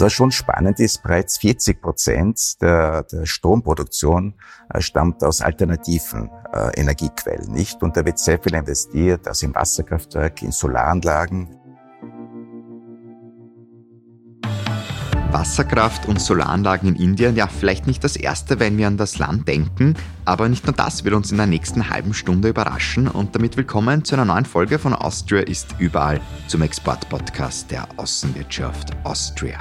Und was schon spannend ist, bereits 40 Prozent der, der Stromproduktion äh, stammt aus alternativen äh, Energiequellen, nicht? Und da wird sehr viel investiert, also in Wasserkraftwerke, in Solaranlagen. Wasserkraft und Solaranlagen in Indien, ja, vielleicht nicht das erste, wenn wir an das Land denken, aber nicht nur das wird uns in der nächsten halben Stunde überraschen und damit willkommen zu einer neuen Folge von Austria ist überall zum Export-Podcast der Außenwirtschaft Austria.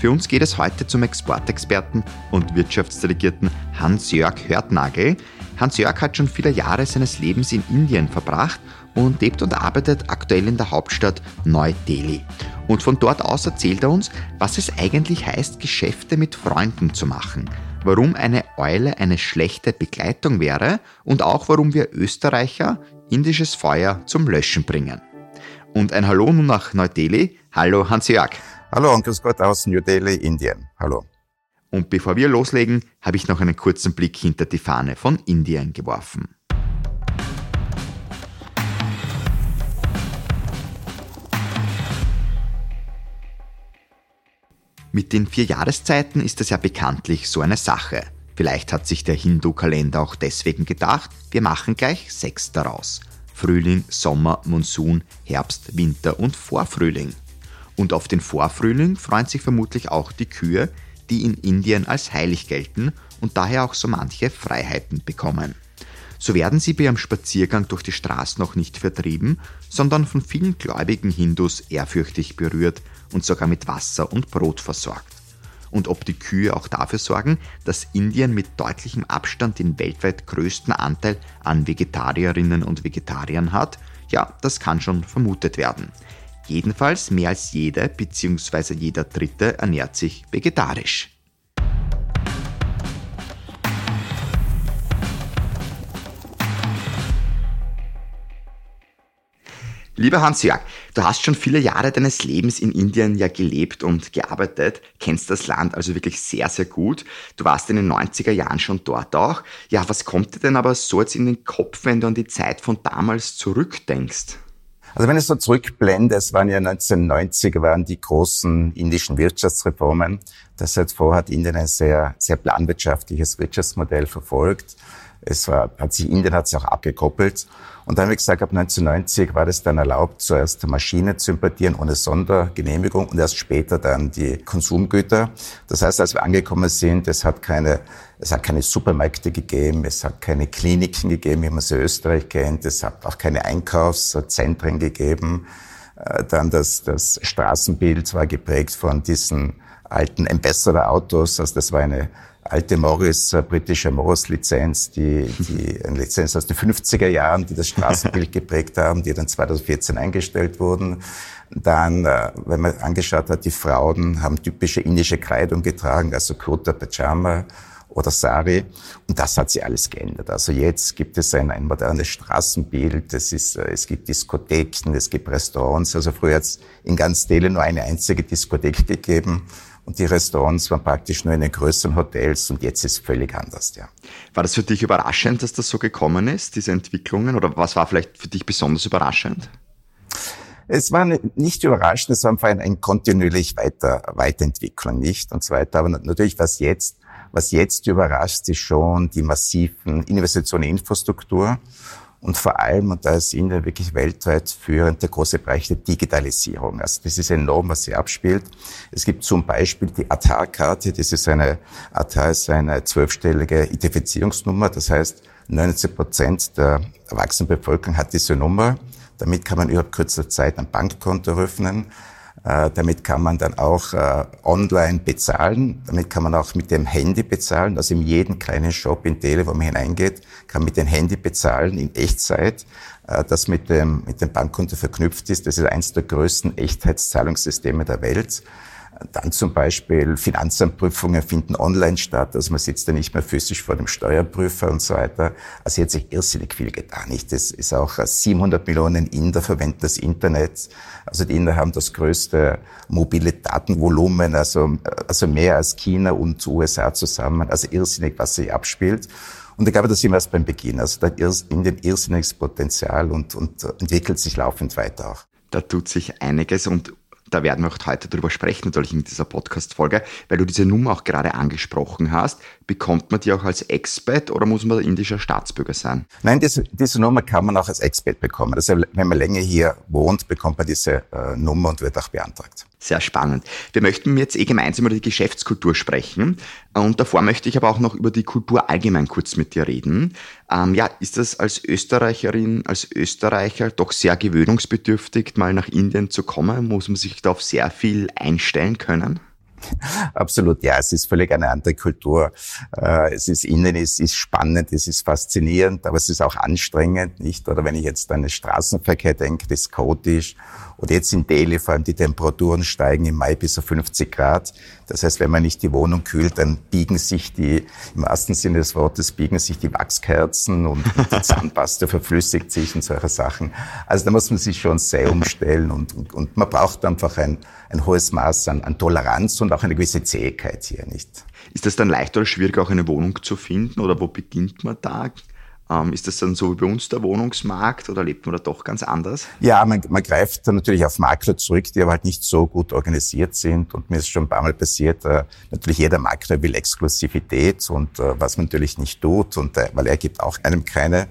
Für uns geht es heute zum Exportexperten und Wirtschaftsdelegierten Hans-Jörg Hörtnagel. Hans-Jörg hat schon viele Jahre seines Lebens in Indien verbracht und lebt und arbeitet aktuell in der Hauptstadt Neu-Delhi. Und von dort aus erzählt er uns, was es eigentlich heißt, Geschäfte mit Freunden zu machen, warum eine Eule eine schlechte Begleitung wäre und auch warum wir Österreicher indisches Feuer zum Löschen bringen. Und ein Hallo nun nach Neu-Delhi. Hallo Hans-Jörg. Hallo grüß Gott aus New Delhi, Indien. Hallo. Und bevor wir loslegen, habe ich noch einen kurzen Blick hinter die Fahne von Indien geworfen. Mit den vier Jahreszeiten ist das ja bekanntlich so eine Sache. Vielleicht hat sich der Hindu-Kalender auch deswegen gedacht, wir machen gleich sechs daraus. Frühling, Sommer, Monsun, Herbst, Winter und Vorfrühling. Und auf den Vorfrühling freuen sich vermutlich auch die Kühe, die in Indien als heilig gelten und daher auch so manche Freiheiten bekommen. So werden sie bei ihrem Spaziergang durch die Straßen noch nicht vertrieben, sondern von vielen gläubigen Hindus ehrfürchtig berührt und sogar mit Wasser und Brot versorgt. Und ob die Kühe auch dafür sorgen, dass Indien mit deutlichem Abstand den weltweit größten Anteil an Vegetarierinnen und Vegetariern hat, ja, das kann schon vermutet werden. Jedenfalls mehr als jeder bzw. jeder Dritte ernährt sich vegetarisch. Lieber Hans-Jörg, du hast schon viele Jahre deines Lebens in Indien ja gelebt und gearbeitet, kennst das Land also wirklich sehr, sehr gut. Du warst in den 90er Jahren schon dort auch. Ja, was kommt dir denn aber so jetzt in den Kopf, wenn du an die Zeit von damals zurückdenkst? Also wenn ich so zurückblende, es waren ja 1990 waren die großen indischen Wirtschaftsreformen. Das heißt, vorher hat Indien ein sehr, sehr planwirtschaftliches Wirtschaftsmodell verfolgt. Es war, hat sich, Indien hat sich auch abgekoppelt. Und dann, wie gesagt, ab 1990 war das dann erlaubt, zuerst Maschinen zu importieren ohne Sondergenehmigung und erst später dann die Konsumgüter. Das heißt, als wir angekommen sind, es hat keine, es hat keine Supermärkte gegeben, es hat keine Kliniken gegeben, wie man sie in Österreich kennt, es hat auch keine Einkaufszentren gegeben. Äh, dann das, das Straßenbild war geprägt von diesen alten Ambassador-Autos, also das war eine alte Morris, äh, britische Morris-Lizenz, die, die, eine Lizenz aus den 50er Jahren, die das Straßenbild geprägt haben, die dann 2014 eingestellt wurden. Dann, äh, wenn man angeschaut hat, die Frauen haben typische indische Kleidung getragen, also Kurta, Pajama oder Sari. Und das hat sich alles geändert. Also jetzt gibt es ein, ein modernes Straßenbild, es, ist, äh, es gibt Diskotheken, es gibt Restaurants. Also früher hat es in ganz Delhi nur eine einzige Diskothek gegeben. Und die Restaurants waren praktisch nur in den größeren Hotels und jetzt ist es völlig anders, ja. War das für dich überraschend, dass das so gekommen ist, diese Entwicklungen? Oder was war vielleicht für dich besonders überraschend? Es war nicht überraschend, es war einfach ein, ein kontinuierlich weiter, Weiterentwicklung, nicht? Und so weiter. Aber natürlich, was jetzt, was jetzt überrascht, ist schon die massiven Investitionen in Infrastruktur und vor allem, und da ist Indien wirklich weltweit führend, der große Bereich der Digitalisierung. Also das ist enorm, was sie abspielt. Es gibt zum Beispiel die Atar-Karte, das ist eine, Atar ist eine zwölfstellige Identifizierungsnummer, das heißt, 90 Prozent der erwachsenen Bevölkerung hat diese Nummer. Damit kann man über kurzer Zeit ein Bankkonto öffnen. Äh, damit kann man dann auch äh, online bezahlen. Damit kann man auch mit dem Handy bezahlen. Also in jedem kleinen Shop in Tele, wo man hineingeht, kann mit dem Handy bezahlen in Echtzeit, äh, das mit dem, mit dem Bankkonto verknüpft ist. Das ist eines der größten Echtheitszahlungssysteme der Welt. Dann zum Beispiel Finanzamtprüfungen finden online statt, also man sitzt da nicht mehr physisch vor dem Steuerprüfer und so weiter. Also hier hat sich irrsinnig viel getan. Nicht? Das ist auch 700 Millionen Inder verwenden das Internet. Also die Inder haben das größte mobile Datenvolumen, also, also mehr als China und USA zusammen. Also irrsinnig, was sich abspielt. Und ich glaube, das sind wir erst beim Beginn. Also da in den irrsinniges Potenzial und, und entwickelt sich laufend weiter auch. Da tut sich einiges und Da werden wir auch heute darüber sprechen, natürlich in dieser Podcast-Folge, weil du diese Nummer auch gerade angesprochen hast. Bekommt man die auch als Expat oder muss man indischer Staatsbürger sein? Nein, diese, diese Nummer kann man auch als Expat bekommen. Also wenn man länger hier wohnt, bekommt man diese äh, Nummer und wird auch beantragt. Sehr spannend. Wir möchten jetzt eh gemeinsam über die Geschäftskultur sprechen. Und davor möchte ich aber auch noch über die Kultur allgemein kurz mit dir reden. Ähm, ja, ist das als Österreicherin, als Österreicher doch sehr gewöhnungsbedürftig, mal nach Indien zu kommen? Muss man sich da auf sehr viel einstellen können? Absolut, ja, es ist völlig eine andere Kultur. Äh, es ist innen, es ist spannend, es ist faszinierend, aber es ist auch anstrengend, nicht? Oder wenn ich jetzt an den Straßenverkehr denke, das ist chaotisch. Oder jetzt in Delhi vor allem die Temperaturen steigen im Mai bis auf 50 Grad. Das heißt, wenn man nicht die Wohnung kühlt, dann biegen sich die, im wahrsten Sinne des Wortes, biegen sich die Wachskerzen und die Zahnpasta verflüssigt sich und solche Sachen. Also da muss man sich schon sehr umstellen und, und, und man braucht einfach ein, ein hohes Maß an, an Toleranz und auch eine gewisse Zähigkeit hier, nicht? Ist das dann leichter oder schwieriger, auch eine Wohnung zu finden oder wo beginnt man da? Ähm, ist das dann so wie bei uns der Wohnungsmarkt oder lebt man da doch ganz anders? Ja, man, man greift dann natürlich auf Makler zurück, die aber halt nicht so gut organisiert sind. Und mir ist schon ein paar Mal passiert, äh, natürlich jeder Makler will Exklusivität und äh, was man natürlich nicht tut, und äh, weil er gibt auch einem keine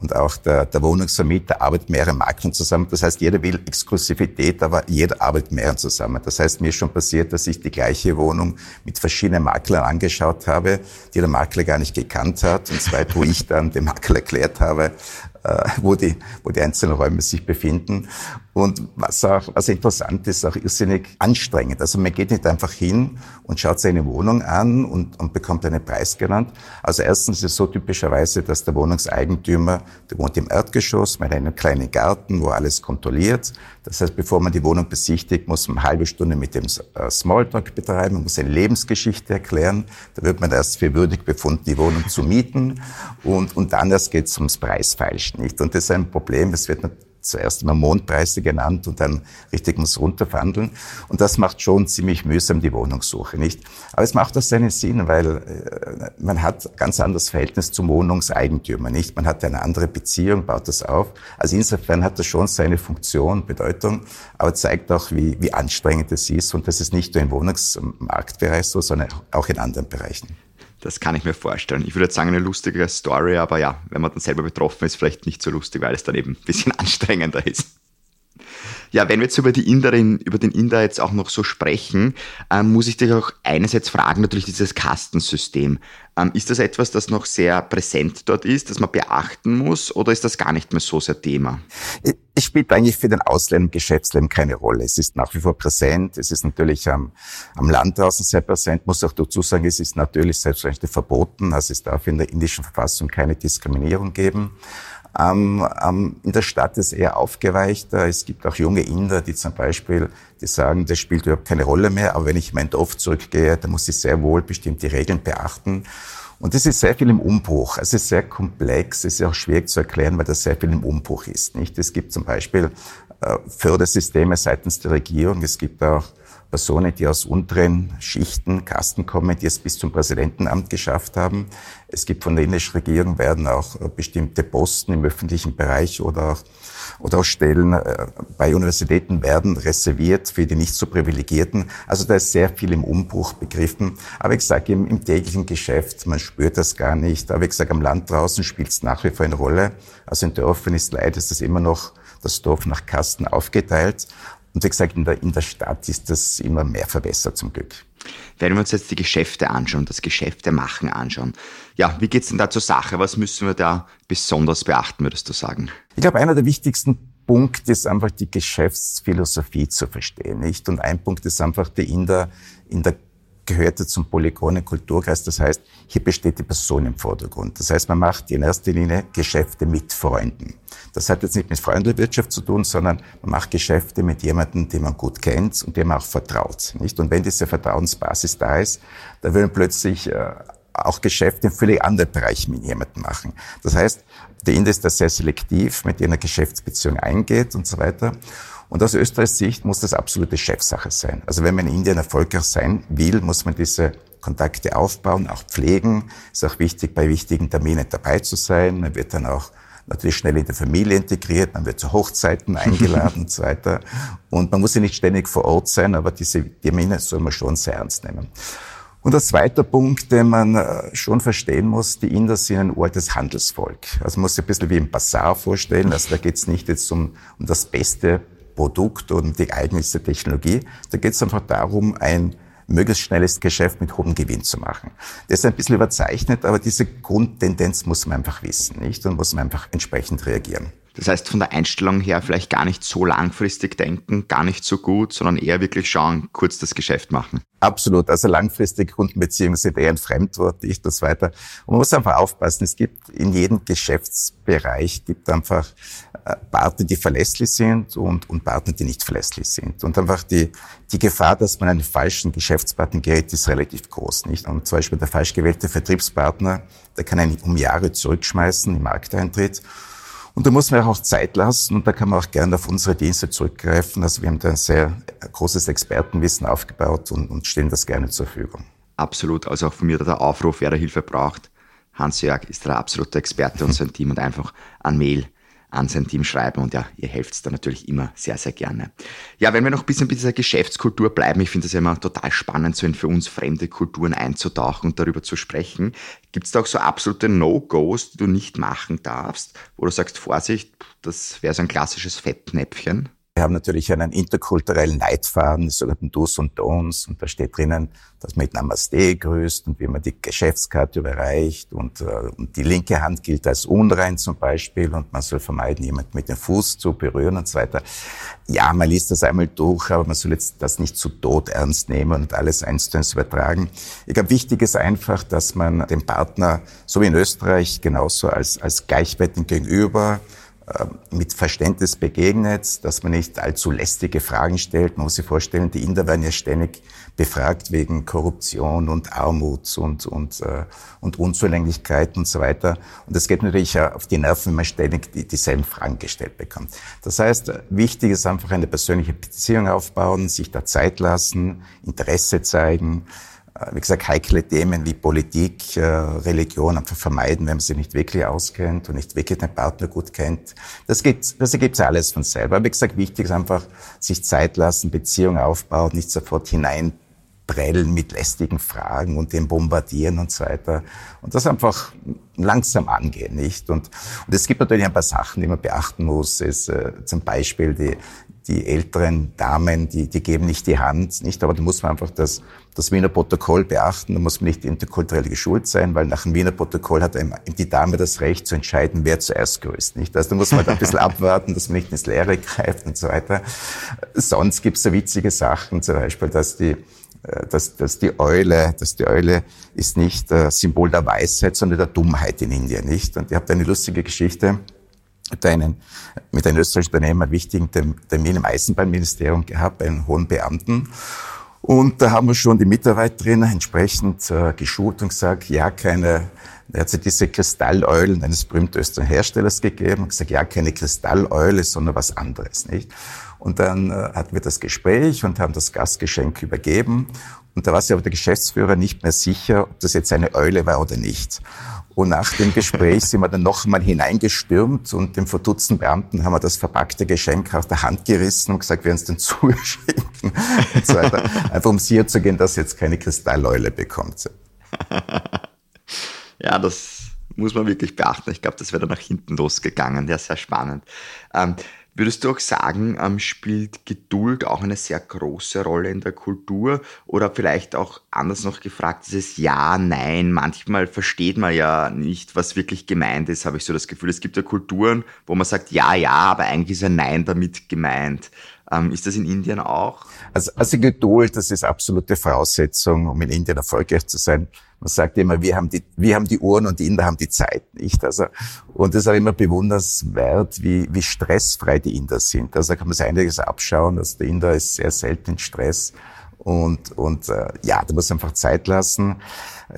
und auch der, der Wohnungsvermieter arbeitet mehrere Maklern zusammen. Das heißt, jeder will Exklusivität, aber jeder arbeitet mehreren zusammen. Das heißt, mir ist schon passiert, dass ich die gleiche Wohnung mit verschiedenen Maklern angeschaut habe, die der Makler gar nicht gekannt hat. Und zweit, wo ich dann dem Makler erklärt habe, äh, wo, die, wo die einzelnen Räume sich befinden. Und was auch was interessant ist, auch irrsinnig anstrengend. Also man geht nicht einfach hin und schaut seine Wohnung an und, und bekommt einen Preis genannt. Also erstens ist es so typischerweise, dass der Wohnungseigentümer, der wohnt im Erdgeschoss mit einem kleinen Garten, wo alles kontrolliert. Das heißt, bevor man die Wohnung besichtigt, muss man eine halbe Stunde mit dem äh, Smalltalk betreiben, man muss eine Lebensgeschichte erklären. Da wird man erst für würdig befunden, die Wohnung zu mieten. Und, und dann erst geht es ums Preisfeilschen, nicht? Und das ist ein Problem. Es wird zuerst immer Mondpreise genannt und dann richtig muss runterverhandeln. Und das macht schon ziemlich mühsam die Wohnungssuche, nicht? Aber es macht auch seinen Sinn, weil äh, man hat ganz anderes Verhältnis zum Wohnungseigentümer, nicht? Man hat eine andere Beziehung, baut das auf. Also insofern hat das schon seine Funktion, Bedeutung, aber zeigt auch, wie, wie anstrengend es ist. Und das ist nicht nur im Wohnungsmarktbereich so, sondern auch in anderen Bereichen. Das kann ich mir vorstellen. Ich würde jetzt sagen, eine lustige Story, aber ja, wenn man dann selber betroffen ist, vielleicht nicht so lustig, weil es dann eben ein bisschen anstrengender ist. Ja, wenn wir jetzt über die Inderin, über den Inder jetzt auch noch so sprechen, ähm, muss ich dich auch einerseits fragen, natürlich dieses Kastensystem. Ähm, ist das etwas, das noch sehr präsent dort ist, das man beachten muss, oder ist das gar nicht mehr so sehr Thema? Es spielt eigentlich für den Ausländer im Geschäftsleben keine Rolle. Es ist nach wie vor präsent. Es ist natürlich am, am Land draußen sehr präsent. Muss auch dazu sagen, es ist natürlich selbstverständlich verboten. Also es darf in der indischen Verfassung keine Diskriminierung geben. Ähm, ähm, in der Stadt ist eher aufgeweichter. Es gibt auch junge Inder, die zum Beispiel, die sagen, das spielt überhaupt keine Rolle mehr, aber wenn ich in mein Dorf zurückgehe, dann muss ich sehr wohl bestimmte Regeln beachten. Und das ist sehr viel im Umbruch. Es ist sehr komplex, es ist auch schwierig zu erklären, weil das sehr viel im Umbruch ist. Nicht? Es gibt zum Beispiel äh, Fördersysteme seitens der Regierung. Es gibt auch Personen, die aus unteren Schichten, Kasten kommen, die es bis zum Präsidentenamt geschafft haben. Es gibt von der indischen Regierung werden auch äh, bestimmte Posten im öffentlichen Bereich oder auch, oder auch Stellen äh, bei Universitäten werden reserviert für die nicht so Privilegierten. Also da ist sehr viel im Umbruch begriffen. Aber ich sage, im, im täglichen Geschäft, man spürt das gar nicht. Aber ich sage, am Land draußen spielt es nach wie vor eine Rolle. Also in Dörfern ist leider ist das immer noch das Dorf nach Kasten aufgeteilt. Und wie gesagt, in der, in der Stadt ist das immer mehr verbessert zum Glück. Wenn wir uns jetzt die Geschäfte anschauen, das Geschäfte machen anschauen, ja, wie geht's denn da zur Sache? Was müssen wir da besonders beachten, würdest du sagen? Ich glaube, einer der wichtigsten Punkte ist einfach die Geschäftsphilosophie zu verstehen, nicht? Und ein Punkt ist einfach die in der, in der gehörte zum polygonen Kulturkreis. Das heißt, hier besteht die Person im Vordergrund. Das heißt, man macht in erster Linie Geschäfte mit Freunden. Das hat jetzt nicht mit Freundewirtschaft zu tun, sondern man macht Geschäfte mit jemandem, den man gut kennt und dem man auch vertraut. Nicht? Und wenn diese Vertrauensbasis da ist, dann will man plötzlich äh, auch Geschäfte in völlig anderen Bereichen mit jemandem machen. Das heißt, der Inder ist da sehr selektiv, mit dem er Geschäftsbeziehung eingeht und so weiter. Und aus Österreichs Sicht muss das absolute Chefsache sein. Also wenn man in Indien erfolgreich sein will, muss man diese Kontakte aufbauen, auch pflegen. Ist auch wichtig, bei wichtigen Terminen dabei zu sein. Man wird dann auch natürlich schnell in die Familie integriert, man wird zu Hochzeiten eingeladen und so weiter. Und man muss ja nicht ständig vor Ort sein, aber diese Termine soll man schon sehr ernst nehmen. Und der zweite Punkt, den man äh, schon verstehen muss, die Inder sind ein uraltes Handelsvolk. Also man muss sich ein bisschen wie im Bazar vorstellen. Also da geht es nicht jetzt um, um das beste Produkt und die eigenste Technologie. Da geht es einfach darum, ein möglichst schnelles Geschäft mit hohem Gewinn zu machen. Das ist ein bisschen überzeichnet, aber diese Grundtendenz muss man einfach wissen, nicht? Und muss man einfach entsprechend reagieren. Das heißt, von der Einstellung her vielleicht gar nicht so langfristig denken, gar nicht so gut, sondern eher wirklich schauen, kurz das Geschäft machen. Absolut. Also langfristige Kundenbeziehungen sind eher ein Fremdwort, nicht das weiter. Und man muss einfach aufpassen. Es gibt in jedem Geschäftsbereich gibt einfach Partner, die verlässlich sind und, und Partner, die nicht verlässlich sind. Und einfach die, die Gefahr, dass man einen falschen Geschäftspartner gerät, ist relativ groß, nicht? Und zum Beispiel der falsch gewählte Vertriebspartner, der kann einen um Jahre zurückschmeißen im Markteintritt. Und da muss man auch Zeit lassen und da kann man auch gerne auf unsere Dienste zurückgreifen. Also wir haben da ein sehr großes Expertenwissen aufgebaut und, und stellen das gerne zur Verfügung. Absolut. Also auch von mir der Aufruf, wer da Hilfe braucht. Hans-Jörg ist der absolute Experte und sein Team und einfach an Mail an sein Team schreiben und ja, ihr helft da natürlich immer sehr, sehr gerne. Ja, wenn wir noch ein bisschen bei dieser Geschäftskultur bleiben, ich finde es ja immer total spannend, so in für uns fremde Kulturen einzutauchen und darüber zu sprechen. Gibt es da auch so absolute No-Gos, die du nicht machen darfst, wo du sagst, Vorsicht, das wäre so ein klassisches Fettnäpfchen? Wir haben natürlich einen interkulturellen Leitfaden, die sogenannten Do's und Don'ts, und da steht drinnen, dass man mit Namaste grüßt und wie man die Geschäftskarte überreicht und, äh, und die linke Hand gilt als unrein zum Beispiel und man soll vermeiden, jemanden mit dem Fuß zu berühren und so weiter. Ja, man liest das einmal durch, aber man soll jetzt das nicht zu tot ernst nehmen und alles eins zu eins übertragen. Ich glaube, wichtig ist einfach, dass man dem Partner, so wie in Österreich, genauso als, als gleichwertigen Gegenüber, mit Verständnis begegnet, dass man nicht allzu lästige Fragen stellt. Man muss sich vorstellen, die Inder werden ja ständig befragt wegen Korruption und Armut und, und, äh, und Unzulänglichkeit und so weiter. Und das geht natürlich auf die Nerven, wenn man ständig die, dieselben Fragen gestellt bekommt. Das heißt, wichtig ist einfach eine persönliche Beziehung aufbauen, sich da Zeit lassen, Interesse zeigen, äh, wie gesagt, heikle Themen wie Politik, äh, Religion einfach vermeiden, wenn man sich nicht wirklich auskennt und nicht wirklich den Partner gut kennt. Das gibt das ergibt alles von selber. Aber wie gesagt, wichtig ist einfach, sich Zeit lassen, Beziehung aufbauen, nicht sofort hineinprellen mit lästigen Fragen und den bombardieren und so weiter. Und das einfach langsam angehen, nicht? Und, und es gibt natürlich ein paar Sachen, die man beachten muss. Es, äh, zum Beispiel die, die älteren Damen, die, die geben nicht die Hand, nicht? Aber da muss man einfach das, das Wiener Protokoll beachten. Da muss man nicht interkulturell geschult sein, weil nach dem Wiener Protokoll hat die Dame das Recht zu entscheiden, wer zuerst grüßt, nicht? Also da muss man halt ein bisschen abwarten, dass man nicht ins Leere greift und so weiter. Sonst gibt's so witzige Sachen, zum Beispiel, dass die, äh, dass, dass die Eule, dass die Eule ist nicht äh, Symbol der Weisheit, sondern der Dummheit in Indien, nicht? Und ihr habt eine lustige Geschichte mit, einem, mit einem österreichischen Unternehmen einen wichtigen Termin im Eisenbahnministerium gehabt, einem hohen Beamten. Und da haben wir schon die Mitarbeiterin entsprechend äh, geschult und gesagt, ja, keine, er hat sich diese Kristalleulen eines berühmten österreichischen Herstellers gegeben und gesagt, ja, keine Kristalleule, sondern was anderes, nicht? Und dann äh, hatten wir das Gespräch und haben das Gastgeschenk übergeben. Und da war sich aber der Geschäftsführer nicht mehr sicher, ob das jetzt eine Eule war oder nicht. Und nach dem Gespräch sind wir dann noch einmal hineingestürmt und dem verdutzten Beamten haben wir das verpackte Geschenk aus der Hand gerissen und gesagt, wir uns den zuschicken und so weiter. Einfach um sicher zu gehen, dass jetzt keine Kristalleule bekommt. ja, das muss man wirklich beachten. Ich glaube, das wäre dann nach hinten losgegangen. Ja, sehr spannend. Ähm, Würdest du auch sagen, ähm, spielt Geduld auch eine sehr große Rolle in der Kultur? Oder vielleicht auch anders noch gefragt, dieses Ja, Nein. Manchmal versteht man ja nicht, was wirklich gemeint ist, habe ich so das Gefühl. Es gibt ja Kulturen, wo man sagt Ja, ja, aber eigentlich ist ein Nein damit gemeint. Ähm, ist das in Indien auch? Also, also Geduld, das ist absolute Voraussetzung, um in Indien erfolgreich zu sein. Man sagt immer, wir haben die, wir haben die Uhren und die Inder haben die Zeit, nicht? Also, und das ist auch immer bewunderswert, wie, wie stressfrei die Inder sind. Also da kann man sich einiges abschauen. Also der Inder ist sehr selten in Stress. Und, und äh, ja, da muss man einfach Zeit lassen.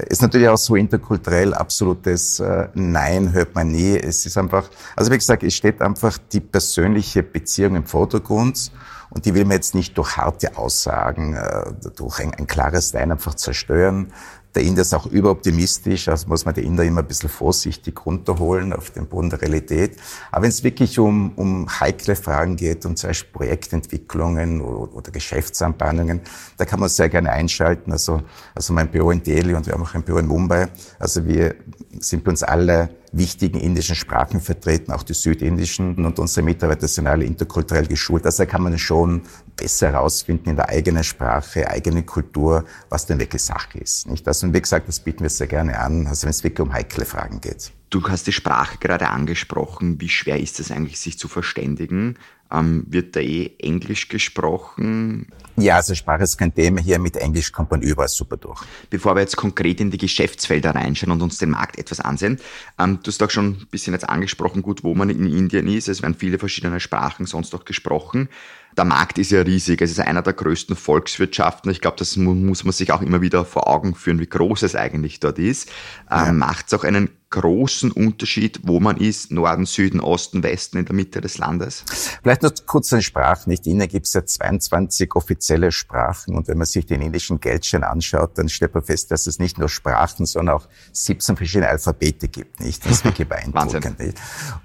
Ist natürlich auch so interkulturell absolutes äh, Nein hört man nie. Es ist einfach, also wie gesagt, es steht einfach die persönliche Beziehung im Vordergrund und die will man jetzt nicht durch harte Aussagen, äh, durch ein, ein klares Nein einfach zerstören. Der Inder ist auch überoptimistisch, also muss man der Inder immer ein bisschen vorsichtig runterholen auf den Boden der Realität. Aber wenn es wirklich um, um heikle Fragen geht, um zum Beispiel Projektentwicklungen oder, oder Geschäftsanbahnungen, da kann man sehr gerne einschalten. Also, also mein Büro in Delhi und wir haben auch ein Büro in Mumbai. Also wir sind bei uns alle wichtigen indischen Sprachen vertreten, auch die südindischen. Und unsere Mitarbeiter sind alle interkulturell geschult. Also kann man schon besser herausfinden in der eigenen Sprache, eigene Kultur, was denn wirklich Sache ist. Nicht? Also, und wie gesagt, das bieten wir sehr gerne an, also wenn es wirklich um heikle Fragen geht. Du hast die Sprache gerade angesprochen. Wie schwer ist es eigentlich, sich zu verständigen? Ähm, wird da eh Englisch gesprochen? Ja, also Sprache ist kein Thema. Hier mit Englisch kommt man überall super durch. Bevor wir jetzt konkret in die Geschäftsfelder reinschauen und uns den Markt etwas ansehen, ähm, du hast auch schon ein bisschen jetzt angesprochen, gut, wo man in Indien ist. Es werden viele verschiedene Sprachen sonst auch gesprochen der Markt ist ja riesig. Es ist einer der größten Volkswirtschaften. Ich glaube, das muss man sich auch immer wieder vor Augen führen, wie groß es eigentlich dort ist. Ja. Ähm, Macht es auch einen großen Unterschied, wo man ist, Norden, Süden, Osten, Westen, in der Mitte des Landes? Vielleicht noch kurz eine Sprache. Nicht? In Indien gibt es ja 22 offizielle Sprachen und wenn man sich den indischen Geldschein anschaut, dann stellt man fest, dass es nicht nur Sprachen, sondern auch 17 verschiedene Alphabete gibt. Nicht? Das ist wirklich beeindruckend. Nicht?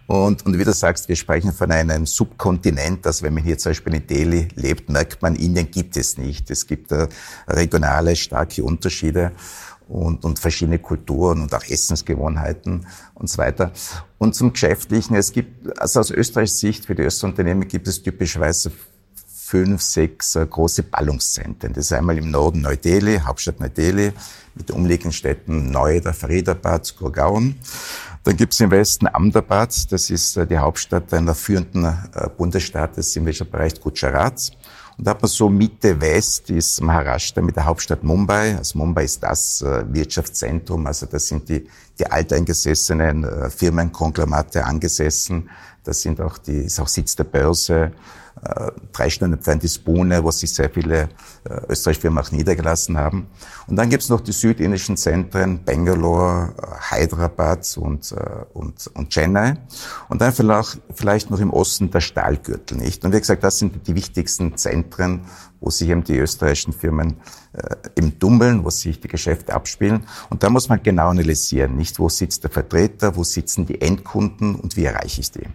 Und, und wie du sagst, wir sprechen von einem Subkontinent. Also wenn man hier zum Beispiel in Delhi lebt, merkt man, Indien gibt es nicht. Es gibt äh, regionale starke Unterschiede und, und verschiedene Kulturen und auch Essensgewohnheiten und so weiter. Und zum Geschäftlichen, es gibt, also aus Österreichs Sicht, für die Österreichunternehmen gibt es typischerweise fünf, sechs äh, große Ballungszentren. Das ist einmal im Norden Neu-Delhi, Hauptstadt Neu-Delhi, mit den umliegenden Städten Noida, Faridabad, Gurgaon. Dann gibt es im Westen Ahmedabad, das ist äh, die Hauptstadt einer führenden äh, Bundesstaates im Bereich Gujarat. Und da hat man so Mitte West ist Maharashtra mit der Hauptstadt Mumbai. Also Mumbai ist das äh, Wirtschaftszentrum, also da sind die, die alteingesessenen äh, Firmenkonglomerate angesessen. Das sind auch die, ist auch Sitz der Börse. Äh, Stunden entfernt ist wo sich sehr viele äh, österreichische Firmen auch niedergelassen haben. Und dann gibt's noch die südindischen Zentren, Bangalore, äh, Hyderabad und, und, und Chennai. Und dann vielleicht, vielleicht noch im Osten der Stahlgürtel, nicht? Und wie gesagt, das sind die wichtigsten Zentren, wo sich eben die österreichischen Firmen äh, im Dummeln, wo sich die Geschäfte abspielen. Und da muss man genau analysieren, nicht? Wo sitzt der Vertreter, wo sitzen die Endkunden und wie erreiche ich die?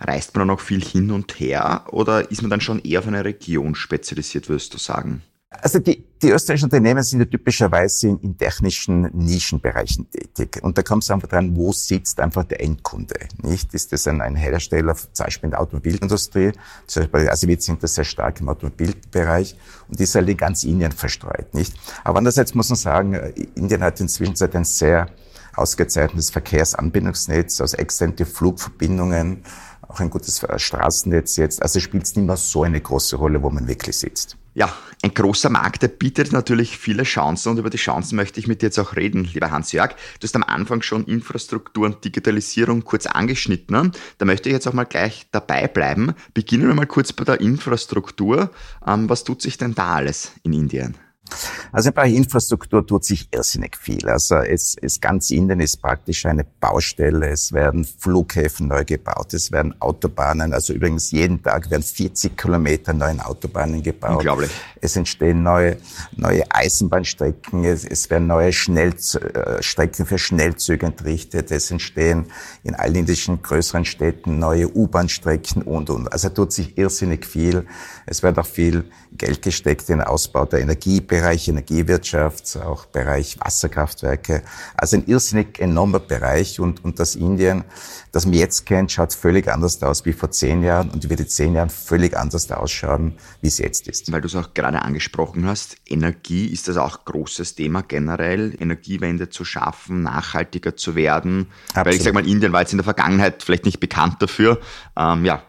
Reist man dann auch viel hin und her oder ist man dann schon eher auf eine Region spezialisiert, würdest du sagen? Also die, die österreichischen Unternehmen sind ja typischerweise in, in technischen Nischenbereichen tätig. Und da kommt es einfach dran, wo sitzt einfach der Endkunde, nicht? Ist das ein, ein Hersteller, zum Beispiel in der Automobilindustrie? Zum Beispiel, also wir sind da sehr stark im Automobilbereich und ist halt in ganz Indien verstreut, nicht? Aber andererseits muss man sagen, Indien hat inzwischen ein sehr ausgezeichnetes Verkehrsanbindungsnetz aus exzellente Flugverbindungen, auch ein gutes Straßennetz jetzt. Also spielt es nicht mehr so eine große Rolle, wo man wirklich sitzt. Ja, ein großer Markt, der bietet natürlich viele Chancen und über die Chancen möchte ich mit dir jetzt auch reden, lieber Hans-Jörg. Du hast am Anfang schon Infrastruktur und Digitalisierung kurz angeschnitten. Da möchte ich jetzt auch mal gleich dabei bleiben. Beginnen wir mal kurz bei der Infrastruktur. Ähm, was tut sich denn da alles in Indien? Also bei Infrastruktur tut sich irrsinnig viel. Also es, es ganz Indien ist praktisch eine Baustelle. Es werden Flughäfen neu gebaut. Es werden Autobahnen. Also übrigens jeden Tag werden 40 Kilometer neue Autobahnen gebaut. Unglaublich. Es entstehen neue, neue Eisenbahnstrecken. Es, es werden neue Schnellstrecken für Schnellzüge entrichtet. Es entstehen in allen indischen größeren Städten neue U-Bahn-Strecken und, und. Also tut sich irrsinnig viel. Es wird auch viel Geld gesteckt in den Ausbau der Energiebereich, Energiewirtschaft, auch Bereich Wasserkraftwerke. Also ein irrsinnig enormer Bereich und, und das Indien, das man jetzt kennt, schaut völlig anders aus wie vor zehn Jahren und wird in zehn Jahren völlig anders ausschauen, wie es jetzt ist. Weil du es auch gerade angesprochen hast, Energie ist das auch großes Thema generell, Energiewende zu schaffen, nachhaltiger zu werden. Absolut. Weil ich sage mal, Indien war jetzt in der Vergangenheit vielleicht nicht bekannt dafür. Ähm, ja,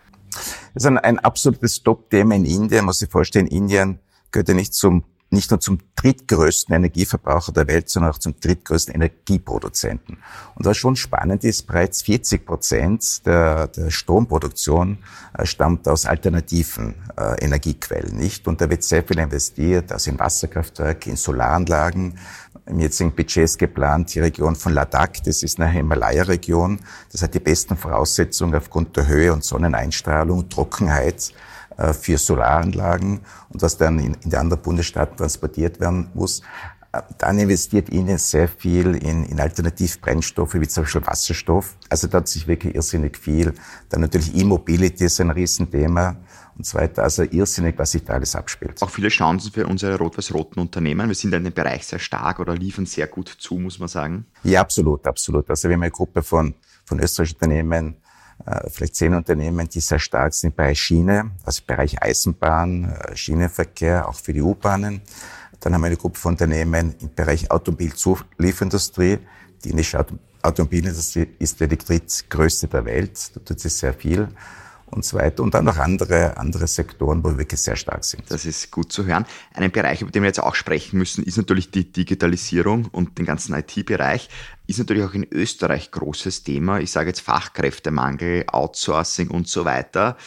das ist ein, ein absolutes Top-Thema in Indien. Muss sich vorstellen, Indien gehört ja nicht zum nicht nur zum drittgrößten Energieverbraucher der Welt, sondern auch zum drittgrößten Energieproduzenten. Und was schon spannend ist, bereits 40 Prozent der, der Stromproduktion äh, stammt aus alternativen äh, Energiequellen, nicht? Und da wird sehr viel investiert, also in Wasserkraftwerke, in Solaranlagen, im jetzigen Budget ist geplant die Region von Ladakh, das ist eine Himalaya-Region. Das hat die besten Voraussetzungen aufgrund der Höhe und Sonneneinstrahlung, Trockenheit für Solaranlagen und was dann in, in die anderen Bundesstaaten transportiert werden muss. Dann investiert Indien sehr viel in, in Alternativbrennstoffe, wie zum Beispiel Wasserstoff. Also da hat sich wirklich irrsinnig viel. Dann natürlich E-Mobility ist ein Riesenthema und so weiter. Also irrsinnig, was sich da alles abspielt. Auch viele Chancen für unsere rot-weiß-roten Unternehmen. Wir sind in dem Bereich sehr stark oder liefern sehr gut zu, muss man sagen. Ja, absolut, absolut. Also wir haben eine Gruppe von, von österreichischen Unternehmen, äh, vielleicht zehn Unternehmen, die sehr stark sind bei Schiene, also Bereich Eisenbahn, äh, Schienenverkehr, auch für die U-Bahnen. Dann haben wir eine Gruppe von Unternehmen im Bereich Automobilzulieferindustrie. Die indische Automobilindustrie ist die drittgrößte der Welt. Da tut sich sehr viel und so weiter. Und dann noch andere, andere Sektoren, wo wir wirklich sehr stark sind. Das ist gut zu hören. Ein Bereich, über den wir jetzt auch sprechen müssen, ist natürlich die Digitalisierung und den ganzen IT-Bereich. Ist natürlich auch in Österreich großes Thema. Ich sage jetzt Fachkräftemangel, Outsourcing und so weiter.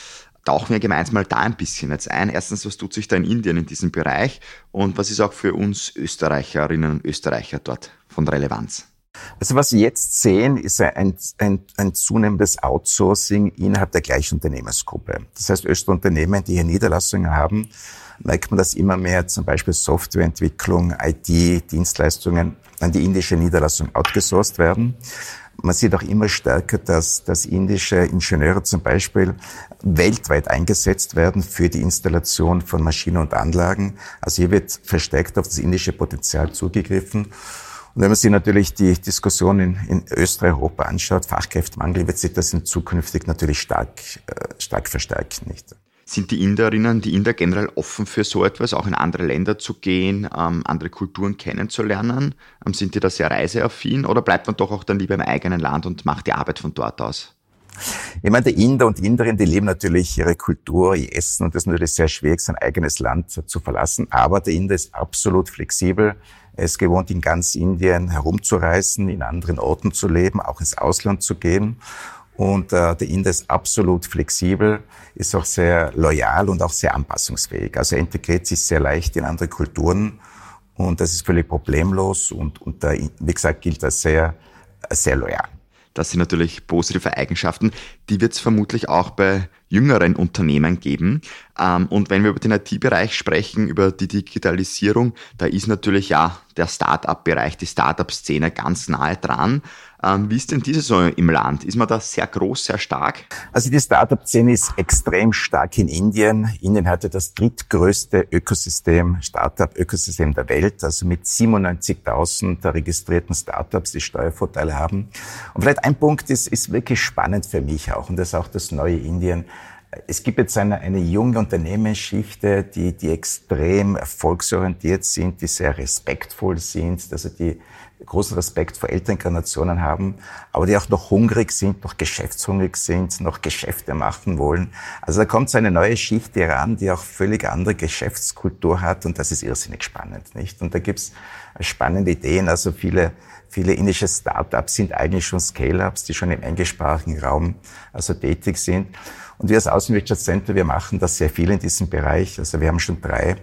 Tauchen wir gemeinsam mal da ein bisschen jetzt ein. Erstens, was tut sich da in Indien in diesem Bereich? Und was ist auch für uns Österreicherinnen und Österreicher dort von Relevanz? Also was wir jetzt sehen, ist ein, ein, ein zunehmendes Outsourcing innerhalb der gleichen Unternehmensgruppe. Das heißt, österreichische Unternehmen, die hier Niederlassungen haben, merkt man, dass immer mehr zum Beispiel Softwareentwicklung, IT, Dienstleistungen an die indische Niederlassung outgesourced werden. Man sieht auch immer stärker, dass, dass indische Ingenieure zum Beispiel weltweit eingesetzt werden für die Installation von Maschinen und Anlagen. Also hier wird verstärkt auf das indische Potenzial zugegriffen. Und wenn man sich natürlich die Diskussion in, in Österreich, Europa anschaut, Fachkräftemangel, wird sich das in zukünftig natürlich stark, äh, stark verstärken, nicht? Sind die Inderinnen, die Inder generell offen für so etwas, auch in andere Länder zu gehen, ähm, andere Kulturen kennenzulernen? Ähm, sind die da sehr reiseaffin oder bleibt man doch auch dann lieber im eigenen Land und macht die Arbeit von dort aus? Ich meine, die Inder und Inderinnen, die leben natürlich ihre Kultur, ihr Essen und das ist natürlich sehr schwierig, sein eigenes Land zu verlassen. Aber der Inder ist absolut flexibel. Er ist gewohnt, in ganz Indien herumzureisen, in anderen Orten zu leben, auch ins Ausland zu gehen. Und äh, der Inder ist absolut flexibel, ist auch sehr loyal und auch sehr anpassungsfähig. Also er integriert sich sehr leicht in andere Kulturen und das ist völlig problemlos und, und äh, wie gesagt, gilt er sehr, sehr loyal. Das sind natürlich positive Eigenschaften. Die wird es vermutlich auch bei jüngeren Unternehmen geben. Ähm, und wenn wir über den IT-Bereich sprechen, über die Digitalisierung, da ist natürlich ja der Start-up-Bereich, die Start-up-Szene ganz nahe dran. Ähm, wie ist denn diese so im Land? Ist man da sehr groß, sehr stark? Also die Startup-Szene ist extrem stark in Indien. Indien hatte das drittgrößte Ökosystem, Startup-Ökosystem der Welt, also mit 97.000 registrierten Startups, die Steuervorteile haben. Und vielleicht ein Punkt ist, ist wirklich spannend für mich auch, und das ist auch das neue Indien. Es gibt jetzt eine, eine junge Unternehmensschichte, die, die extrem erfolgsorientiert sind, die sehr respektvoll sind, also die großen Respekt vor älteren Generationen haben, aber die auch noch hungrig sind, noch geschäftshungrig sind, noch Geschäfte machen wollen. Also da kommt so eine neue Schicht heran, die auch völlig andere Geschäftskultur hat und das ist irrsinnig spannend, nicht? Und da gibt's spannende Ideen, also viele Viele indische Startups sind eigentlich schon Scale-ups, die schon im englischsprachigen Raum also tätig sind. Und wir als Außenwirtschaftscenter, wir machen das sehr viel in diesem Bereich. Also wir haben schon drei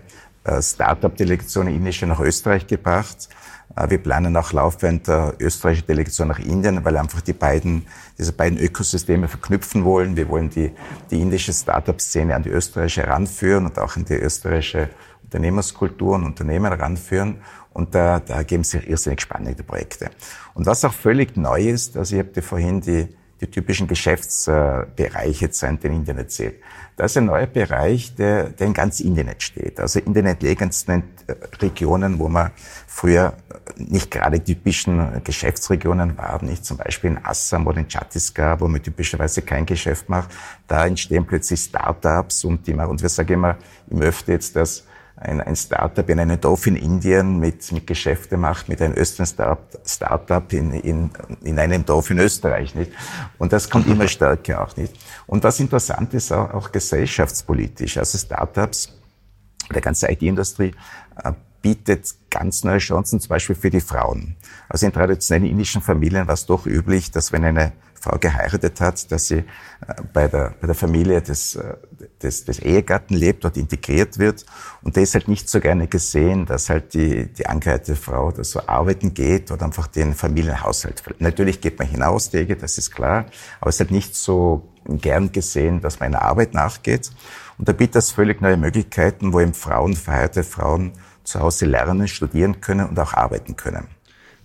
äh, Startup-Delegationen indische nach Österreich gebracht. Äh, wir planen auch laufend äh, österreichische Delegation nach Indien, weil einfach die beiden, diese beiden Ökosysteme verknüpfen wollen. Wir wollen die, die indische Startup-Szene an die österreichische heranführen und auch in die österreichische Unternehmenskultur und Unternehmen heranführen. Und da, da geben sich irrsinnig spannende Projekte. Und was auch völlig neu ist, also ich habe dir vorhin die, die typischen Geschäftsbereiche jetzt in Indien erzählt. Das ist ein neuer Bereich, der, der in ganz Indien steht. Also in den entlegensten Regionen, wo man früher nicht gerade typischen Geschäftsregionen waren, nicht zum Beispiel in Assam oder in Chhattisgarh, wo man typischerweise kein Geschäft macht, da entstehen plötzlich Startups und die, und wir sagen immer, ich möchte jetzt, dass ein, ein Startup in einem Dorf in Indien mit, mit Geschäfte macht, mit einem österreichischen Startup in, in, in einem Dorf in Österreich, nicht? Und das kommt immer stärker auch, nicht? Und was interessant ist, auch, auch gesellschaftspolitisch, also Startups, der ganze IT-Industrie, äh, bietet ganz neue Chancen, zum Beispiel für die Frauen. Also in traditionellen indischen Familien war es doch üblich, dass wenn eine Frau geheiratet hat, dass sie äh, bei der, bei der Familie des, äh, des, des Ehegatten lebt, dort integriert wird. Und das ist halt nicht so gerne gesehen, dass halt die, die angehörte Frau da so arbeiten geht oder einfach den Familienhaushalt. Natürlich geht man hinaus, Dege, das ist klar, aber es ist halt nicht so gern gesehen, dass man einer Arbeit nachgeht. Und da bietet das völlig neue Möglichkeiten, wo eben Frauen, verheiratete Frauen zu Hause lernen, studieren können und auch arbeiten können.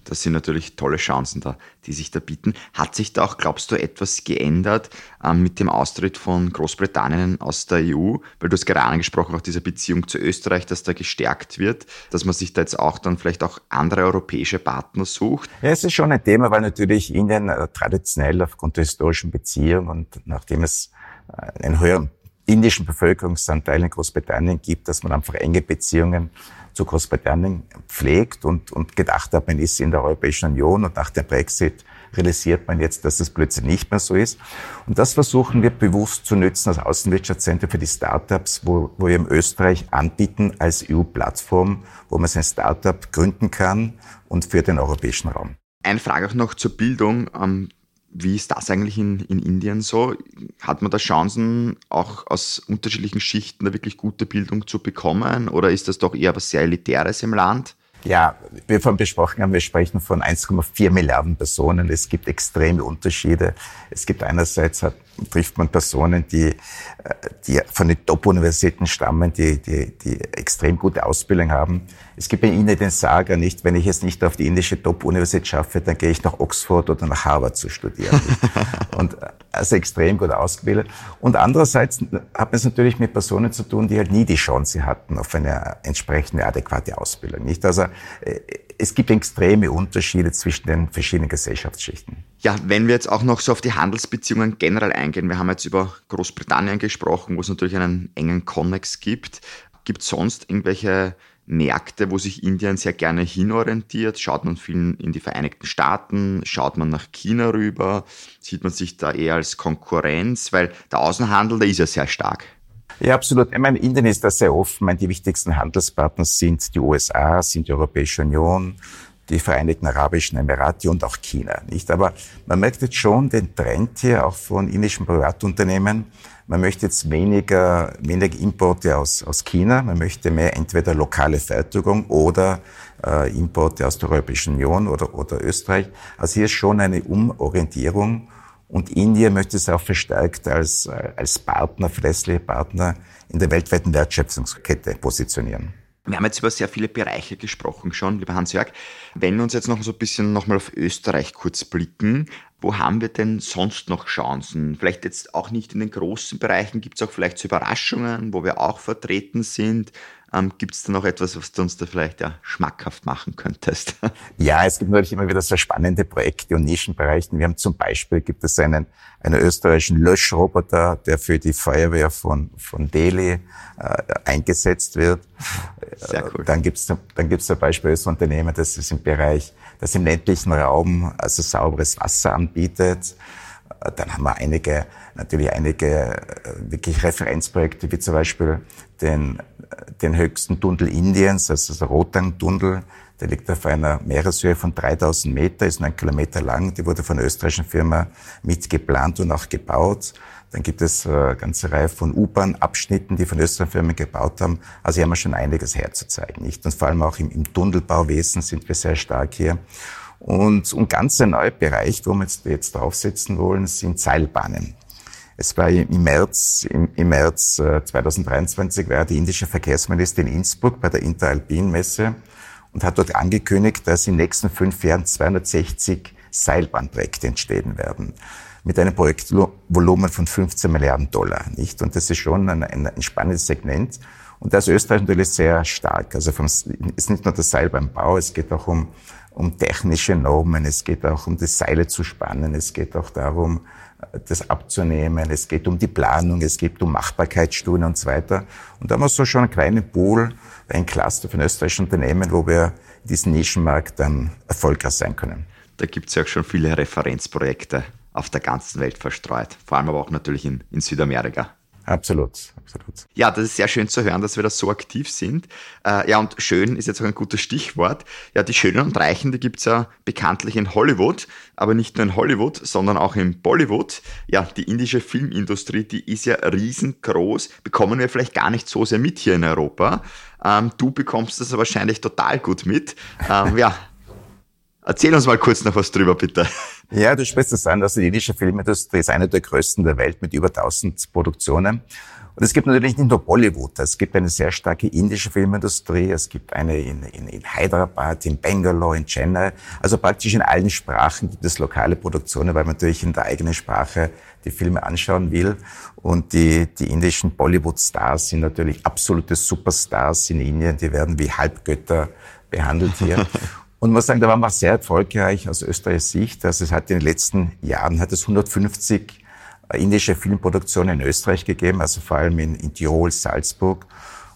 Das sind natürlich tolle Chancen da, die sich da bieten. Hat sich da auch, glaubst du, etwas geändert ähm, mit dem Austritt von Großbritannien aus der EU? Weil du hast gerade angesprochen, auch diese Beziehung zu Österreich, dass da gestärkt wird, dass man sich da jetzt auch dann vielleicht auch andere europäische Partner sucht? Ja, es ist schon ein Thema, weil natürlich Indien äh, traditionell aufgrund der historischen Beziehung und nachdem es äh, einen höheren indischen Bevölkerungsanteil in Großbritannien gibt, dass man einfach enge Beziehungen zu Großbritannien pflegt und, und gedacht hat, man ist in der Europäischen Union und nach dem Brexit realisiert man jetzt, dass das plötzlich nicht mehr so ist. Und das versuchen wir bewusst zu nützen als Außenwirtschaftszentrum für die Startups, wo, wo wir in Österreich anbieten als EU-Plattform, wo man sein Startup gründen kann und für den europäischen Raum. Eine Frage auch noch zur Bildung. Wie ist das eigentlich in, in Indien so? Hat man da Chancen, auch aus unterschiedlichen Schichten da wirklich gute Bildung zu bekommen? Oder ist das doch eher was sehr Elitäres im Land? Ja, wir vorhin besprochen haben, wir sprechen von 1,4 Milliarden Personen. Es gibt extreme Unterschiede. Es gibt einerseits hat, trifft man Personen, die, äh, die von den Top-Universitäten stammen, die, die, die extrem gute Ausbildung haben. Es gibt bei Ihnen den Saga nicht, wenn ich es nicht auf die indische Top-Universität schaffe, dann gehe ich nach Oxford oder nach Harvard zu studieren. und also extrem gut ausgebildet. Und andererseits hat man es natürlich mit Personen zu tun, die halt nie die Chance hatten auf eine entsprechende adäquate Ausbildung. Nicht? Also äh, es gibt extreme Unterschiede zwischen den verschiedenen Gesellschaftsschichten. Ja, wenn wir jetzt auch noch so auf die Handelsbeziehungen generell eingehen, wir haben jetzt über Großbritannien gesprochen, wo es natürlich einen engen Connex gibt. Gibt es sonst irgendwelche Märkte, wo sich Indien sehr gerne hinorientiert? Schaut man viel in die Vereinigten Staaten? Schaut man nach China rüber? Sieht man sich da eher als Konkurrenz? Weil der Außenhandel, der ist ja sehr stark. Ja, absolut. Ich meine, Indien ist da sehr offen. Ich meine, die wichtigsten Handelspartner sind die USA, sind die Europäische Union, die Vereinigten Arabischen Emirate und auch China, nicht? Aber man merkt jetzt schon den Trend hier auch von indischen Privatunternehmen. Man möchte jetzt weniger, weniger Importe aus, aus China. Man möchte mehr entweder lokale Fertigung oder äh, Importe aus der Europäischen Union oder, oder Österreich. Also hier ist schon eine Umorientierung. Und Indien möchte es auch verstärkt als, als Partner, verlässliche Partner in der weltweiten Wertschöpfungskette positionieren. Wir haben jetzt über sehr viele Bereiche gesprochen schon, lieber Hans-Jörg. Wenn wir uns jetzt noch so ein bisschen nochmal auf Österreich kurz blicken, wo haben wir denn sonst noch Chancen? Vielleicht jetzt auch nicht in den großen Bereichen, gibt es auch vielleicht so Überraschungen, wo wir auch vertreten sind. Ähm, Gibt es da noch etwas, was du uns da vielleicht ja schmackhaft machen könntest? Ja, es gibt natürlich immer wieder so spannende Projekte und Nischenbereiche. Wir haben zum Beispiel, gibt es einen, einen österreichischen Löschroboter, der für die Feuerwehr von, von Delhi äh, eingesetzt wird. Sehr cool. Dann gibt es dann gibt's zum Beispiel das Unternehmen, das ist im Bereich, das im ländlichen Raum also sauberes Wasser anbietet. Äh, dann haben wir einige, natürlich einige äh, wirklich Referenzprojekte, wie zum Beispiel den, äh, den höchsten Tunnel Indiens, also der Rotang-Tunnel. Der liegt auf einer Meereshöhe von 3000 Meter, ist neun Kilometer lang. Die wurde von einer österreichischen Firma mitgeplant und auch gebaut. Dann gibt es eine ganze Reihe von U-Bahn-Abschnitten, die von österreichischen Firmen gebaut haben. Also hier haben wir schon einiges herzuzeigen. Nicht? Und vor allem auch im, im Tunnelbauwesen sind wir sehr stark hier. Und ein ganz neuer Bereich, wo wir jetzt, jetzt draufsetzen wollen, sind Seilbahnen. Es war im März, im, im März 2023 äh, war die indische Verkehrsminister in Innsbruck bei der Interalpin-Messe und hat dort angekündigt, dass in den nächsten fünf Jahren 260 Seilbahnprojekte entstehen werden. Mit einem Projektvolumen von 15 Milliarden Dollar, nicht? Und das ist schon ein, ein, spannendes Segment. Und da ist Österreich natürlich sehr stark. Also vom, ist nicht nur das Seilbahnbau, es geht auch um um technische Normen, es geht auch um das Seile zu spannen, es geht auch darum, das abzunehmen, es geht um die Planung, es geht um Machbarkeitsstudien und so weiter. Und da haben wir so schon einen kleinen Pool, ein Cluster von österreichischen Unternehmen, wo wir in diesem Nischenmarkt dann erfolgreich sein können. Da gibt es ja auch schon viele Referenzprojekte auf der ganzen Welt verstreut, vor allem aber auch natürlich in, in Südamerika. Absolut, absolut. Ja, das ist sehr schön zu hören, dass wir da so aktiv sind. Äh, ja, und schön ist jetzt auch ein gutes Stichwort. Ja, die Schönen und Reichen, die gibt's ja bekanntlich in Hollywood, aber nicht nur in Hollywood, sondern auch in Bollywood. Ja, die indische Filmindustrie, die ist ja riesengroß, bekommen wir vielleicht gar nicht so sehr mit hier in Europa. Ähm, du bekommst das wahrscheinlich total gut mit. Ähm, ja, erzähl uns mal kurz noch was drüber, bitte. Ja, du sprichst es an. Also die indische Filmindustrie ist eine der größten der Welt mit über 1000 Produktionen. Und es gibt natürlich nicht nur Bollywood, es gibt eine sehr starke indische Filmindustrie, es gibt eine in, in, in Hyderabad, in Bangalore, in Chennai. Also praktisch in allen Sprachen gibt es lokale Produktionen, weil man natürlich in der eigenen Sprache die Filme anschauen will. Und die, die indischen Bollywood-Stars sind natürlich absolute Superstars in Indien, die werden wie Halbgötter behandelt hier. Und muss sagen, da waren wir sehr erfolgreich aus Österreichs Sicht. Also es hat in den letzten Jahren hat es 150 indische Filmproduktionen in Österreich gegeben, also vor allem in, in Tirol, Salzburg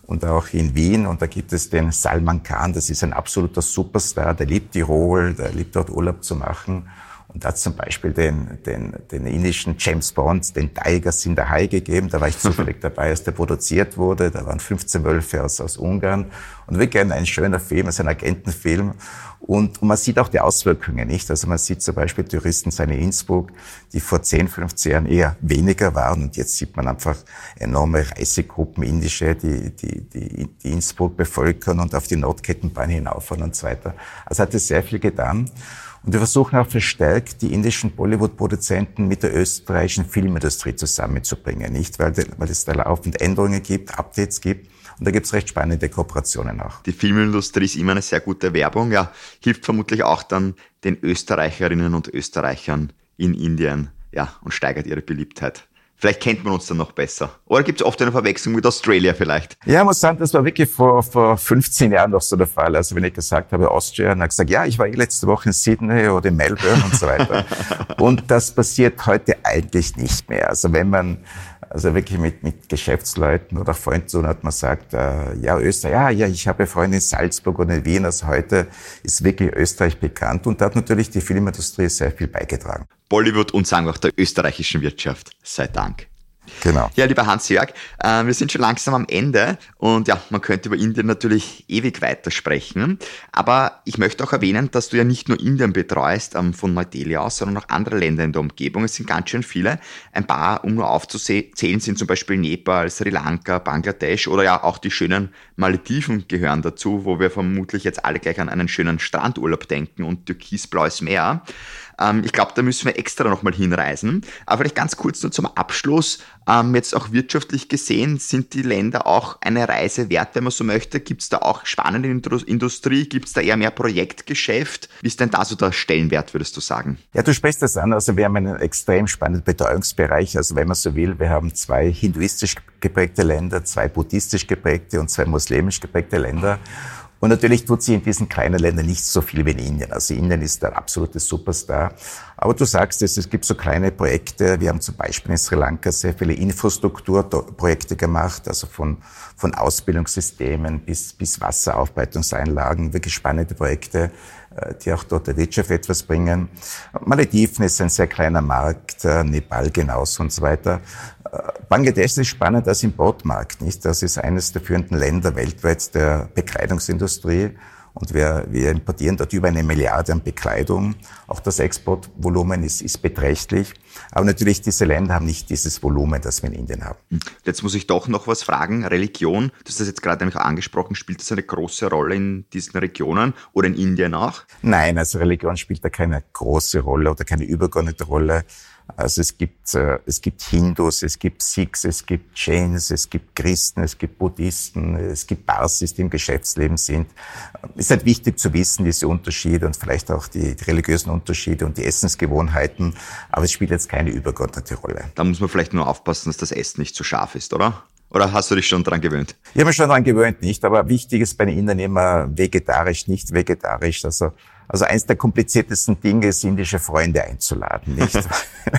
und auch in Wien. Und da gibt es den Salman Khan, das ist ein absoluter Superstar, der liebt Tirol, der liebt dort Urlaub zu machen. Und da hat zum Beispiel den, den, den indischen James Bond, den Tigers in der High gegeben. Da war ich zufällig dabei, als der produziert wurde. Da waren 15 Wölfe aus, aus Ungarn. Und wirklich ein, ein schöner Film, ist ein Agentenfilm. Und, und man sieht auch die Auswirkungen nicht. Also man sieht zum Beispiel Touristen seine Innsbruck, die vor 10, 15 Jahren eher weniger waren. Und jetzt sieht man einfach enorme Reisegruppen, indische, die, die, die, die Innsbruck bevölkern und auf die Nordkettenbahn hinauffahren und so weiter. Also hat es sehr viel getan. Und wir versuchen auch verstärkt, die indischen Bollywood-Produzenten mit der österreichischen Filmindustrie zusammenzubringen. Nicht, weil, weil es da laufend Änderungen gibt, Updates gibt. Und da gibt es recht spannende Kooperationen auch. Die Filmindustrie ist immer eine sehr gute Werbung. Ja, hilft vermutlich auch dann den Österreicherinnen und Österreichern in Indien. Ja, und steigert ihre Beliebtheit. Vielleicht kennt man uns dann noch besser. Oder gibt es oft eine Verwechslung mit Australia vielleicht? Ja, ich muss sagen, das war wirklich vor, vor 15 Jahren noch so der Fall. Also wenn ich gesagt habe Austria, dann habe ich gesagt, ja, ich war eh letzte Woche in Sydney oder in Melbourne und so weiter. und das passiert heute eigentlich nicht mehr. Also wenn man also wirklich mit, mit Geschäftsleuten oder Freunden tun hat, man sagt, äh, ja, Österreich, ja, ja, ich habe Freunde in Salzburg und in Wien, also heute ist wirklich Österreich bekannt und da hat natürlich die Filmindustrie sehr viel beigetragen. Bollywood und sagen wir auch der österreichischen Wirtschaft. Sei Dank. Genau. Ja, lieber Hans-Jörg, äh, wir sind schon langsam am Ende und ja, man könnte über Indien natürlich ewig weitersprechen. Aber ich möchte auch erwähnen, dass du ja nicht nur Indien betreust ähm, von Neu-Delhi aus, sondern auch andere Länder in der Umgebung. Es sind ganz schön viele. Ein paar, um nur aufzuzählen, sind zum Beispiel Nepal, Sri Lanka, Bangladesch oder ja auch die schönen Malediven gehören dazu, wo wir vermutlich jetzt alle gleich an einen schönen Strandurlaub denken und türkisblaues Meer. Ähm, ich glaube, da müssen wir extra nochmal hinreisen. Aber vielleicht ganz kurz nur zum Abschluss. Ähm, jetzt auch wirtschaftlich gesehen, sind die Länder auch eine Reise wert, wenn man so möchte? Gibt es da auch spannende Industrie? Gibt es da eher mehr Projektgeschäft? Wie ist denn da so der Stellenwert, würdest du sagen? Ja, du sprichst das an. Also wir haben einen extrem spannenden Betreuungsbereich. Also wenn man so will, wir haben zwei hinduistisch geprägte Länder, zwei buddhistisch geprägte und zwei muslimisch geprägte Länder. Und natürlich tut sie in diesen kleinen Ländern nicht so viel wie in Indien. Also Indien ist der absolute Superstar. Aber du sagst es, es gibt so kleine Projekte. Wir haben zum Beispiel in Sri Lanka sehr viele Infrastrukturprojekte gemacht, also von, von Ausbildungssystemen bis, bis Wasseraufbereitungseinlagen, wirklich spannende Projekte, äh, die auch dort der Wirtschaft etwas bringen. Malediven ist ein sehr kleiner Markt, äh, Nepal genauso und so weiter. Bangladesch ist spannend als Importmarkt, nicht? Das ist eines der führenden Länder weltweit der Bekleidungsindustrie. Und wir, wir importieren dort über eine Milliarde an Bekleidung. Auch das Exportvolumen ist, ist beträchtlich. Aber natürlich, diese Länder haben nicht dieses Volumen, das wir in Indien haben. Hm. Jetzt muss ich doch noch was fragen. Religion, du hast das jetzt gerade nämlich angesprochen, spielt das eine große Rolle in diesen Regionen oder in Indien auch? Nein, also Religion spielt da keine große Rolle oder keine übergeordnete Rolle. Also es gibt, äh, es gibt Hindus, es gibt Sikhs, es gibt Jains, es gibt Christen, es gibt Buddhisten, es gibt Parsis, die im Geschäftsleben sind. Es ist halt wichtig zu wissen, diese Unterschiede und vielleicht auch die, die religiösen Unterschiede und die Essensgewohnheiten. Aber es spielt jetzt keine übergeordnete Rolle. Da muss man vielleicht nur aufpassen, dass das Essen nicht zu scharf ist, oder? Oder hast du dich schon dran gewöhnt? Ich habe mich schon dran gewöhnt, nicht. Aber wichtig ist bei den Indern immer vegetarisch, nicht vegetarisch. Also also eins der kompliziertesten Dinge ist, indische Freunde einzuladen, nicht?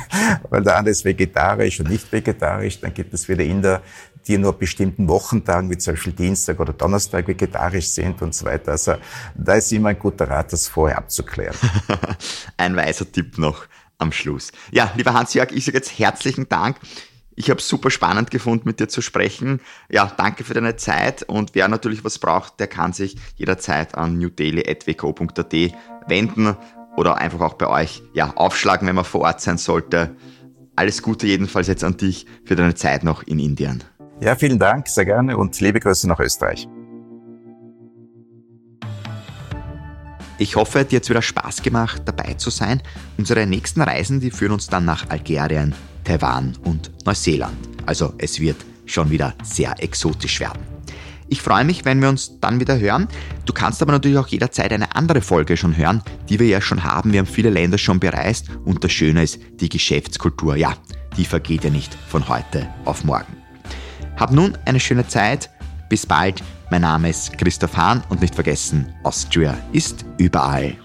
Weil der andere ist vegetarisch und nicht vegetarisch. Dann gibt es wieder Inder, die nur bestimmten Wochentagen, wie zum Beispiel Dienstag oder Donnerstag, vegetarisch sind und so weiter. Also da ist immer ein guter Rat, das vorher abzuklären. ein weiser Tipp noch am Schluss. Ja, lieber Hans-Jörg, ich sage jetzt herzlichen Dank. Ich habe super spannend gefunden, mit dir zu sprechen. Ja, danke für deine Zeit und wer natürlich was braucht, der kann sich jederzeit an newdaily.wco.at wenden oder einfach auch bei euch ja, aufschlagen, wenn man vor Ort sein sollte. Alles Gute jedenfalls jetzt an dich für deine Zeit noch in Indien. Ja, vielen Dank, sehr gerne und liebe Grüße nach Österreich. Ich hoffe, dir hat es wieder Spaß gemacht, dabei zu sein. Unsere nächsten Reisen, die führen uns dann nach Algerien, Taiwan und Neuseeland. Also es wird schon wieder sehr exotisch werden. Ich freue mich, wenn wir uns dann wieder hören. Du kannst aber natürlich auch jederzeit eine andere Folge schon hören, die wir ja schon haben. Wir haben viele Länder schon bereist und das Schöne ist, die Geschäftskultur, ja, die vergeht ja nicht von heute auf morgen. Hab nun eine schöne Zeit. Bis bald. Mein Name ist Christoph Hahn und nicht vergessen, Austria ist überall.